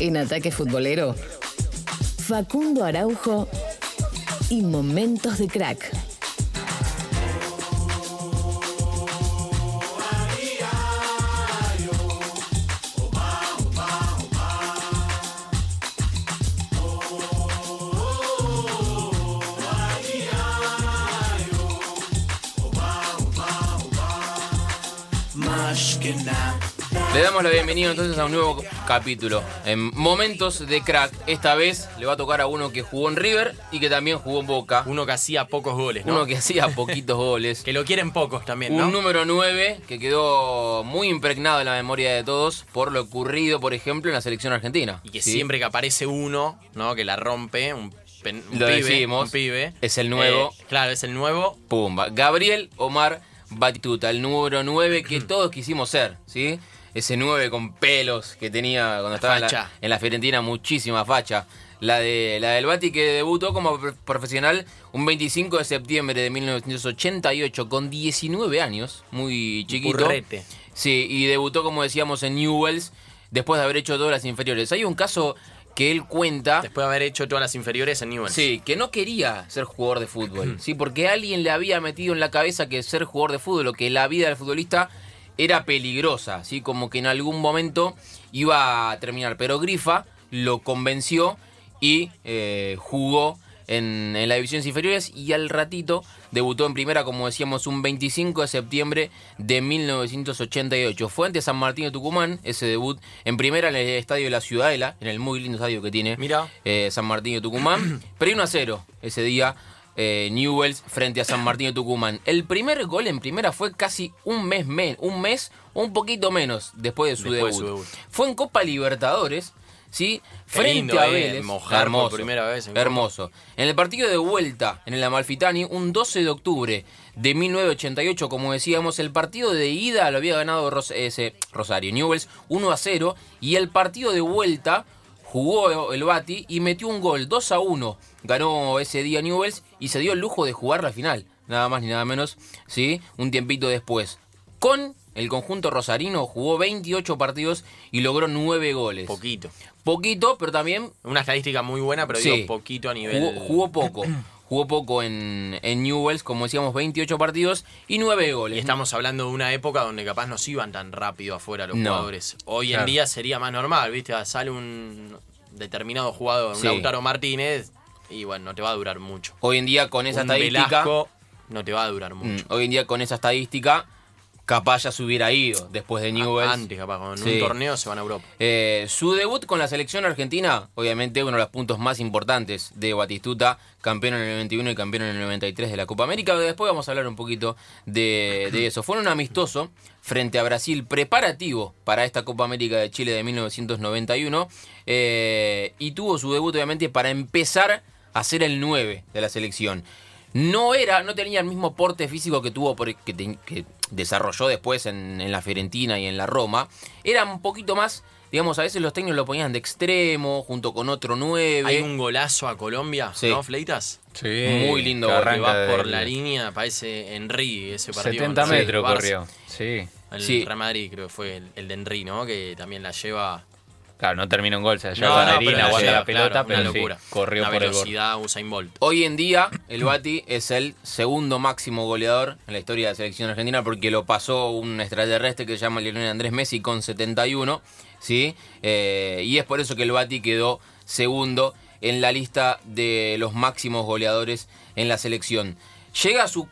En Ataque Futbolero, Facundo Araujo y Momentos de Crack. Damos la bienvenida entonces a un nuevo capítulo. En Momentos de Crack, esta vez le va a tocar a uno que jugó en River y que también jugó en Boca. Uno que hacía pocos goles, ¿no? Uno que hacía poquitos goles. Que lo quieren pocos también, ¿no? Un número 9 que quedó muy impregnado en la memoria de todos por lo ocurrido, por ejemplo, en la selección argentina. Y que ¿sí? siempre que aparece uno, ¿no? Que la rompe, un, pen- un Lo pibe, decimos, un pibe. es el nuevo. Eh, claro, es el nuevo. Pumba. Gabriel Omar Batistuta, el número 9 que todos quisimos ser, ¿sí? Ese 9 con pelos que tenía cuando estaba en la, en la Fiorentina, muchísima facha. La, de, la del Bati que debutó como pro- profesional un 25 de septiembre de 1988 con 19 años, muy chiquito. Burrete. Sí, y debutó, como decíamos, en Newells después de haber hecho todas las inferiores. Hay un caso que él cuenta. Después de haber hecho todas las inferiores en Newell's. Sí, que no quería ser jugador de fútbol, sí, porque alguien le había metido en la cabeza que ser jugador de fútbol o que la vida del futbolista era peligrosa, sí, como que en algún momento iba a terminar. Pero Grifa lo convenció y eh, jugó en, en las divisiones inferiores y al ratito debutó en primera, como decíamos, un 25 de septiembre de 1988. Fue ante San Martín de Tucumán, ese debut en primera en el estadio de la Ciudadela, en el muy lindo estadio que tiene Mira. eh, San Martín de Tucumán. Pero 1 a 0 ese día. Eh, Newells frente a San Martín de Tucumán. El primer gol en primera fue casi un mes, men- un mes un poquito menos después de su, Después de debut. su debut. Fue en Copa Libertadores, ¿sí? Qué frente lindo, a eh, Vélez. por primera vez en hermoso. En el partido de vuelta en el Amalfitani, un 12 de octubre de 1988, como decíamos, el partido de ida lo había ganado Ros- ese, Rosario Newells 1 a 0 y el partido de vuelta jugó el Bati y metió un gol 2 a 1. Ganó ese día Newells y se dio el lujo de jugar la final, nada más ni nada menos, ¿sí? Un tiempito después. Con el conjunto rosarino jugó 28 partidos y logró 9 goles. Poquito. Poquito, pero también Una estadística muy buena, pero Sí. digo poquito a nivel. jugó, jugó poco. Jugó poco en, en Newells, como decíamos, 28 partidos y 9 Y goles. estamos hablando de una época donde capaz no se iban tan rápido afuera los No. jugadores. Hoy Claro. en día sería más normal, ¿viste? Sale un determinado jugador, Sí. un Lautaro Martínez, y bueno, no te va a durar mucho. Hoy en día con esa un estadística, Velasco no te va a durar mm, mucho. hoy en día con esa estadística, capaz ya se hubiera ido después de Newells. Antes, capaz, con Sí. un torneo se van a Europa. Eh, su debut con la selección argentina, obviamente uno de los puntos más importantes de Batistuta, campeón en el 91 y campeón en el 93 de la Copa América. Después vamos a hablar un poquito de, de eso. Fue un amistoso frente a Brasil preparativo para esta Copa América de Chile de 1991 eh, y tuvo su debut obviamente para empezar a ser el 9 de la selección. No era, no tenía el mismo porte físico que tuvo por, que, te- que desarrolló después en, en la Fiorentina y en la Roma. Era un poquito más, digamos, a veces los técnicos lo ponían de extremo, junto con otro 9. Hay un golazo a Colombia, Sí. ¿no, Fleitas? Sí, Muy lindo que gol, Que arranca va por la línea, parece Henry ese partido. 70 ¿no? Sí, metros corrió. Sí. El Sí. Real Madrid creo que fue el, el de Henry, ¿no? Que también la lleva... Claro, no termina un gol, se lleva No, no, aguanta la pelota, claro, pero una sí, locura. corrió Una por el velocidad Usain Bolt. Hoy en día, el Bati es el segundo máximo goleador en la historia de la selección argentina porque lo pasó un extraterrestre que se llama Lionel Andrés Messi con 71, ¿sí? Eh, y es por eso que el Bati quedó segundo en la lista de los máximos goleadores en la selección. Llega a su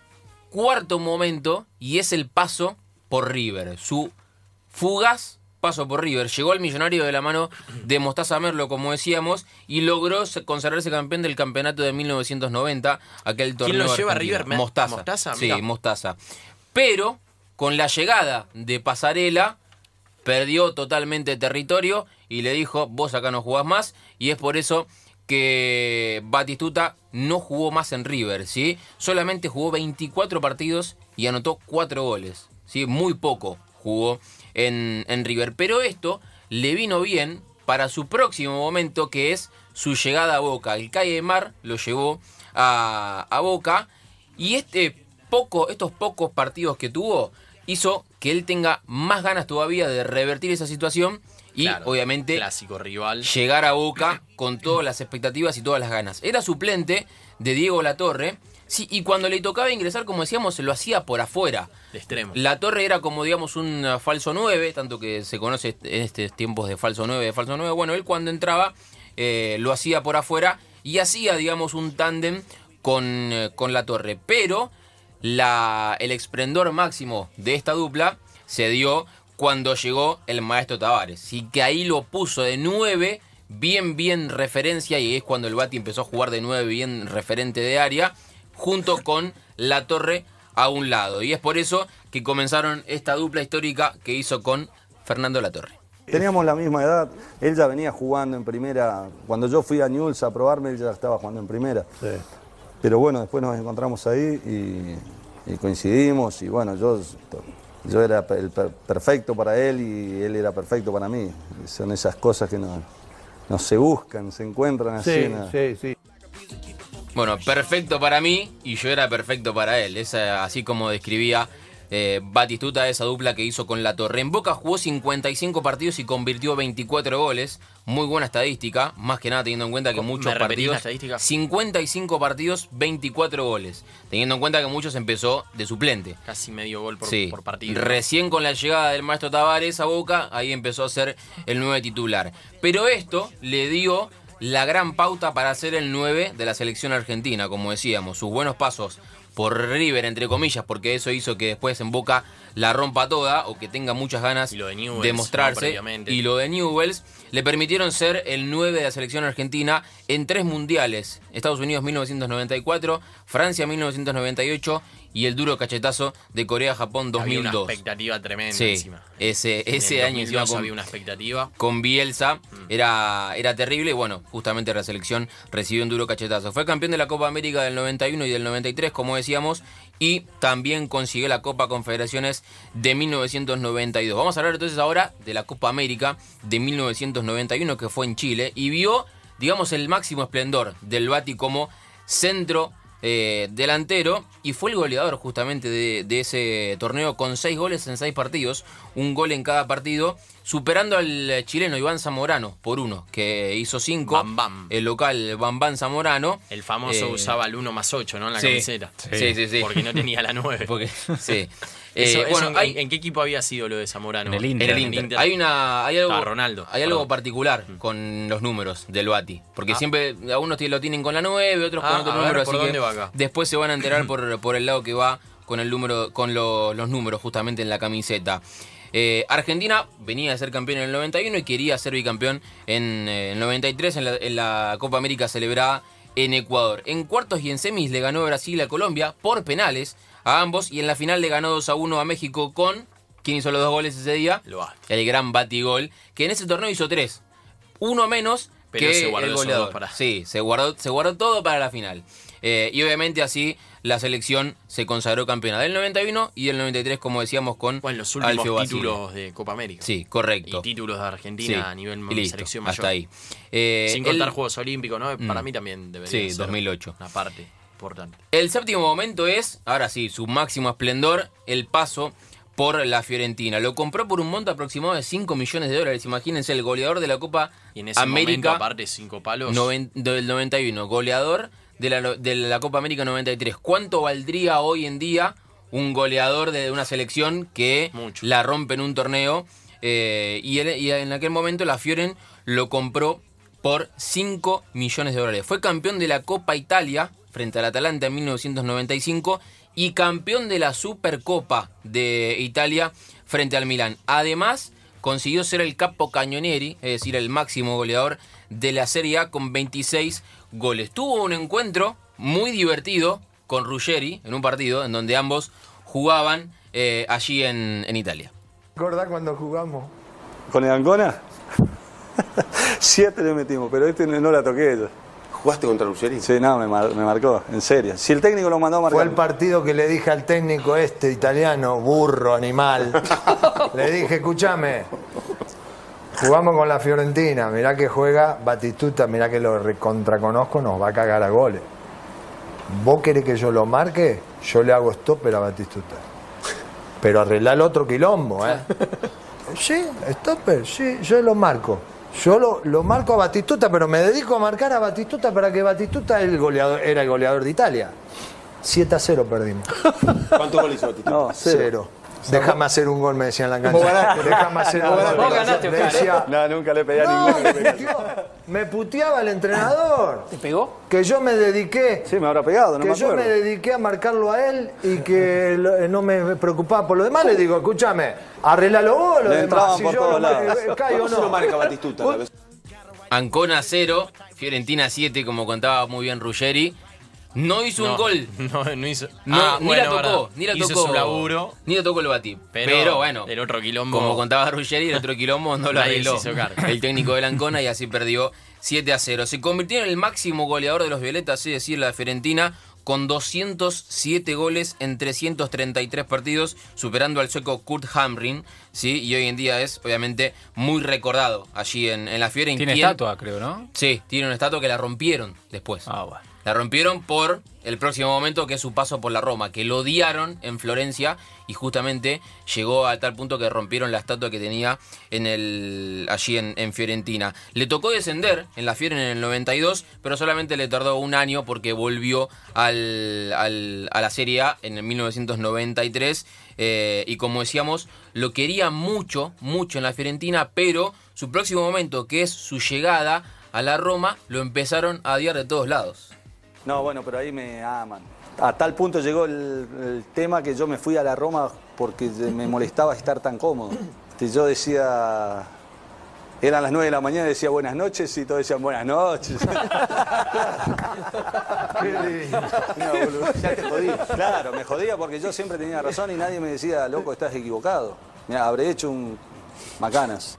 cuarto momento y es el paso por River, su fugaz paso por River. Llegó al millonario de la mano de Mostaza Merlo, como decíamos, y logró se- consagrarse campeón del campeonato de 1990, aquel torneo. lo lleva a argentino. River? Mostaza. Mostaza, Sí. Mostaza. Pero con la llegada de Pasarela, perdió totalmente territorio y le dijo, vos acá no jugás más, y es por eso que Batistuta no jugó más en River, ¿sí? Solamente jugó 24 partidos y anotó 4 goles, ¿sí? Muy poco jugó en, en River. Pero esto le vino bien para su próximo momento, que es su llegada a Boca. El Calle de Mar lo llevó a, a Boca y este poco, estos pocos partidos que tuvo hizo que él tenga más ganas todavía de revertir esa situación y Claro, obviamente Clásico rival. llegar a Boca con todas las expectativas y todas las ganas. Era suplente de Diego Latorre, sí, y cuando le tocaba ingresar, como decíamos, lo hacía por afuera. De extremo. La Torre era como, digamos, un uh, falso 9, tanto que se conoce en estos tiempos de falso 9, de falso 9. Bueno, él cuando entraba eh, lo hacía por afuera y hacía, digamos, un tándem con, eh, con La Torre. Pero la, el esplendor máximo de esta dupla se dio cuando llegó el maestro Tavares. Y que ahí lo puso de 9, bien, bien referencia, y es cuando el Bati empezó a jugar de 9, bien referente de área, junto con La Torre a un lado. Y es por eso que comenzaron esta dupla histórica que hizo con Fernando La Torre. Teníamos la misma edad, él ya venía jugando en primera, cuando yo fui a Newell's a probarme, él ya estaba jugando en primera. Pero bueno, después nos encontramos ahí y, y coincidimos y bueno, yo, yo era el per- perfecto para él y él era perfecto para mí. Son esas cosas que no, no se buscan, se encuentran así. Sí, ¿no? sí, sí. Bueno, perfecto para mí y yo era perfecto para él. Es así como describía eh, Batistuta esa dupla que hizo con La Torre. En Boca jugó 55 partidos y convirtió 24 goles. Muy buena estadística, más que nada teniendo en cuenta que ¿Me muchos partidos... estadística? 55 partidos, 24 goles. Teniendo en cuenta que muchos empezó de suplente. Casi medio gol por, Sí. por partido. Recién con la llegada del maestro Tavares a Boca, ahí empezó a ser el 9 titular. Pero esto le dio la gran pauta para ser el 9 de la selección argentina, como decíamos, sus buenos pasos por River, entre comillas, porque eso hizo que después en Boca la rompa toda o que tenga muchas ganas Y lo de Newell's, de ¿no? mostrarse. Y lo de Newells le permitieron ser el 9 de la selección argentina en tres mundiales. Estados Unidos 1994, Francia 1998 y el duro cachetazo de Corea-Japón Había una 2002. expectativa tremenda Sí, encima. ese, ese año encima 2002 con, había una expectativa. con Bielsa Mm. era, era terrible y bueno, justamente la selección recibió un duro cachetazo. Fue campeón de la Copa América del 91 y del 93, como decíamos, y también consiguió la Copa Confederaciones de 1992. Vamos a hablar entonces ahora de la Copa América de 1991 que fue en Chile y vio, digamos, el máximo esplendor del Bati como centro eh, delantero y fue el goleador justamente de, de ese torneo con seis goles en seis partidos, un gol en cada partido, superando al chileno Iván Zamorano por uno, que hizo cinco, Bam Bam. el local Bam Bam Zamorano. El famoso Eh, usaba el 1 más 8, ¿no? En la sí, camiseta. Sí, sí, sí. Porque no tenía la 9. Porque- sí. Eso- Eh, eso bueno, en, hay- ¿en qué equipo había sido lo de Zamorano? En el Inter. en el Inter. Hay una hay algo Estaba Ronaldo, hay algo particular con los números del Bati, porque Ah. siempre algunos lo tienen con la 9, otros con Ah, otro a ver, número, ¿por así dónde que va acá? después se van a enterar por, por el lado que va con el número con lo- los números justamente en la camiseta. Eh, Argentina venía de ser campeón en el 91 y quería ser bicampeón en eh, el 93 en la, en la Copa América celebrada en Ecuador. En cuartos y en semis le ganó Brasil a Colombia por penales a ambos y en la final le ganó 2 a 1 a México con... ¿Quién hizo los dos goles ese día? El gran batigol, que en ese torneo hizo tres. Uno menos Pero que se guardó el goleador. para- Sí, se guardó, se guardó todo para la final. Eh, y obviamente así la selección se consagró campeona del 91 y del 93, como decíamos, con Bueno, los Alfio últimos Basile. títulos de Copa América. Sí, correcto. Y títulos de Sí, Argentina a nivel y listo, selección mayor. hasta ahí. Eh, Sin el- contar Juegos Olímpicos, ¿no? Para Mm. mí también debería Sí, ser 2008. una parte importante. El séptimo momento es, ahora sí, su máximo esplendor, el paso por la Fiorentina. Lo compró por un monto aproximado de 5 millones de dólares. Imagínense, el goleador de la Copa Y en ese momento, América aparte, cinco palos. noven- del 91, goleador de la, de la Copa América 93. ¿Cuánto valdría hoy en día un goleador de una selección que Mucho. la rompe en un torneo? Eh, y, él- y en aquel momento la Fioren lo compró por 5 millones de dólares. Fue campeón de la Copa Italia frente al Atalanta en 1995 y campeón de la Supercopa de Italia frente al Milán. Además, consiguió ser el capo cañonieri, es decir, el máximo goleador de la Serie A con 26 goles. Tuvo un encuentro muy divertido con Ruggeri en un partido en donde ambos jugaban eh, allí en, en Italia. ¿Recordás cuando jugamos? ¿Con el Ancona? Siete le metimos, pero este no la toqué yo. ¿Jugaste contra Ruggeri? Sí, no, me, mar- me marcó, en serio. Si el técnico lo mandó a marcar. Fue el partido que le dije al técnico este italiano, burro, animal. le dije, escúchame, jugamos con la Fiorentina, mirá que juega Batistuta, mirá que lo recontraconozco, nos va a cagar a goles. ¿Vos querés que yo lo marque? Yo le hago stopper a Batistuta. Pero arreglá el otro quilombo, ¿eh? Sí, stopper, sí, yo lo marco. Yo lo, lo marco a Batistuta, pero me dedico a marcar a Batistuta para que Batistuta el goleador, era el goleador de Italia. 7 a 0 perdimos. ¿Cuántos goles hizo? No, cero. Cero. Déjame hacer un gol, me decían en la cancha. Déjame hacer un gol. Vos ganaste, decía, No, nunca le pegué a no, ninguno. me, puteó- me puteaba el entrenador. ¿Te pegó? Que yo me dediqué Sí, me habrá pegado, no que me yo me dediqué a marcarlo a él y que lo- eh, no me preocupaba por lo demás. Le digo, escúchame, arreglalo vos lo Le demás. Si por yo todos lo lados. eh, caigo o ¿Cómo se lo no. marca Batistuta? Ancona 0, Fiorentina 7, como contaba muy bien Ruggeri. No hizo un gol. No, no hizo. No, Ah, ni bueno, la tocó, ni la hizo tocó. su laburo. Ni la tocó el Bati. Pero, Pero bueno. el otro quilombo- Como contaba Ruggeri, el otro quilombo no lo arregló. El técnico de Ancona y así perdió 7 a 0. Se convirtió en el máximo goleador de los Violetas, es decir, la Fiorentina, con 207 goles en 333 partidos, superando al sueco Kurt Hamrin, ¿sí? Y hoy en día es, obviamente, muy recordado allí en, en la Fiore. Tiene estatua, creo, ¿no? Sí, tiene una estatua que la rompieron después. Ah, bueno. La rompieron por el próximo momento que es su paso por la Roma, que lo odiaron en Florencia y justamente llegó a tal punto que rompieron la estatua que tenía en el, allí en, en Fiorentina. Le tocó descender en la Fiore en el 92, pero solamente le tardó un año porque volvió al- a la Serie A en el 1993 eh, y como decíamos, lo quería mucho, mucho en la Fiorentina, pero su próximo momento, que es su llegada a la Roma, lo empezaron a odiar de todos lados. No, bueno, pero ahí me aman. A tal punto llegó el, el tema que yo me fui a la Roma porque me molestaba estar tan cómodo. Y yo decía, eran las 9 de la mañana, decía buenas noches y todos decían buenas noches. No, boludo, ya te jodí. Claro, me jodía porque yo siempre tenía razón y nadie me decía, loco, estás equivocado. Mira, habré hecho un macanas.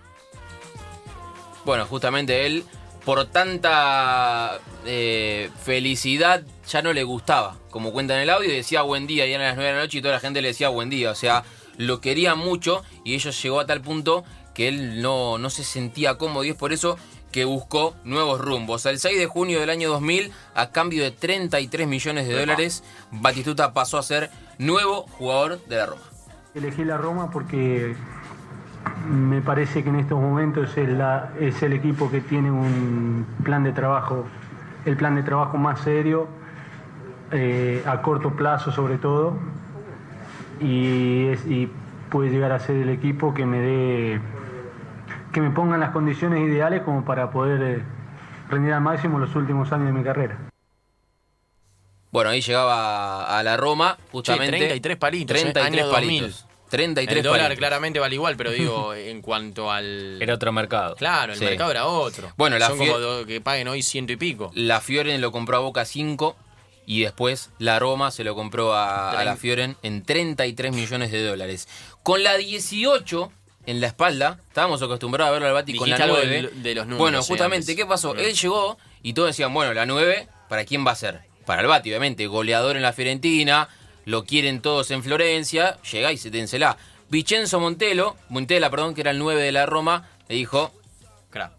Bueno, justamente él, por tanta eh, felicidad, ya no le gustaba. Como cuenta en el audio, decía buen día, y eran las 9 de la noche y toda la gente le decía buen día. O sea, lo quería mucho y ellos llegó a tal punto que él no, no se sentía cómodo y es por eso que buscó nuevos rumbos. El 6 de junio del año 2000, a cambio de 33 millones de dólares, Batistuta pasó a ser nuevo jugador de la Roma. Elegí la Roma porque me parece que en estos momentos es, la- es el equipo que tiene un plan de trabajo, el plan de trabajo más serio, eh, a corto plazo sobre todo, y, es- y puede llegar a ser el equipo que me dé, que me ponga en las condiciones ideales como para poder eh, rendir al máximo los últimos años de mi carrera. Bueno, ahí llegaba a la Roma, justamente. 33 palitos, eh, 33 año palitos. 33 El dólar palitos. claramente vale igual, pero digo, en cuanto al. Era otro mercado. Claro, el Sí. mercado era otro. Bueno, la Son fie- como do- que paguen hoy ciento y pico. La Fioren lo compró a Boca 5 y después la Roma se lo compró a, a la Fioren en 33 millones de dólares. Con la 18 en la espalda, estábamos acostumbrados a verlo al Bati con la Dijiste algo 9. del- de los números, bueno, sí, justamente, antes. ¿qué pasó? Él llegó y todos decían, bueno, la 9, ¿para quién va a ser? Para el Bati, obviamente, goleador en la Fiorentina, lo quieren todos en Florencia, llegáis y dénsela. Vincenzo Montelo, Montela, perdón, que era el 9 de la Roma, le dijo,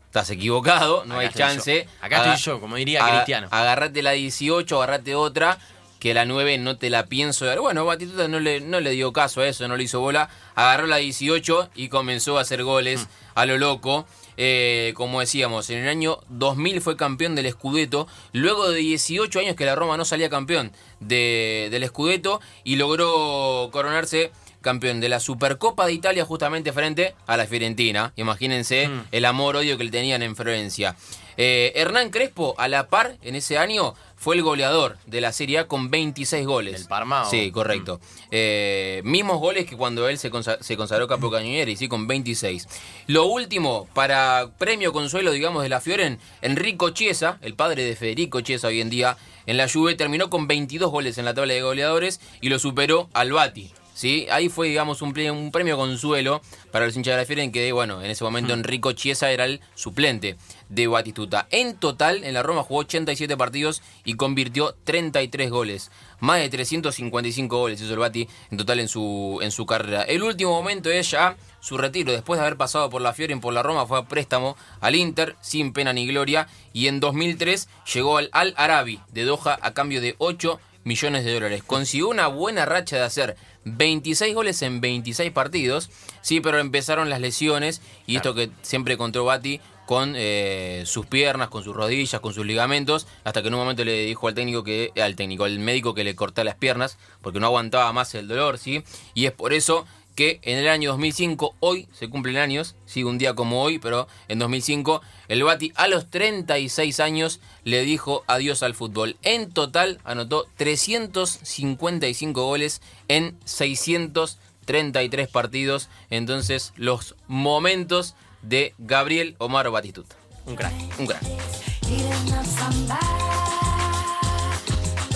estás equivocado, no Acá hay chance. yo. Acá Aga- estoy yo, como diría Cristiano. Agarrate la 18, agarrate otra, que la 9 no te la pienso dar. Bueno, Batistuta no le, no le dio caso a eso, no le hizo bola. Agarró la 18 y comenzó a hacer goles Mm. a lo loco. Eh, como decíamos, en el año 2000 fue campeón del Scudetto, luego de 18 años que la Roma no salía campeón de- del Scudetto y logró coronarse campeón de la Supercopa de Italia justamente frente a la Fiorentina. Imagínense Mm. el amor-odio que le tenían en Florencia. Eh, Hernán Crespo, a la par, en ese año, fue el goleador de la Serie A con 26 goles. ¿Del Parma o- Sí, correcto. Eh, mismos goles que cuando él se, consa- se consagró capo cañonieri, sí, con 26. Lo último, para premio consuelo, digamos, de la Fioren, Enrico Chiesa, el padre de Federico Chiesa hoy en día, en la Juve terminó con 22 goles en la tabla de goleadores y lo superó al Bati. ¿sí? Ahí fue, digamos, un, pre- un premio consuelo para los hinchas de la Fioren que, bueno, en ese momento Enrico Chiesa era el suplente de Batistuta. En total, en la Roma jugó 87 partidos y convirtió 33 goles. Más de 355 goles hizo el Bati en total en su, en su carrera. El último momento es ya su retiro. Después de haber pasado por la Fioren, por la Roma, fue a préstamo al Inter, sin pena ni gloria. Y en 2003 llegó al Al Arabi de Doha a cambio de 8 millones de dólares. Consiguió una buena racha de hacer 26 goles en 26 partidos. Sí, pero empezaron las lesiones y esto que siempre encontró Bati con eh, sus piernas, con sus rodillas, con sus ligamentos, hasta que en un momento le dijo al técnico que al técnico, al médico que le cortara las piernas porque no aguantaba más el dolor, ¿sí? Y es por eso que en el año 2005, hoy se cumplen años, sí, un día como hoy, pero en 2005, el Bati a los 36 años le dijo adiós al fútbol. En total anotó 355 goles en 633 partidos. Entonces, los momentos de Gabriel Omar Batistuta. Un crack. Un crack.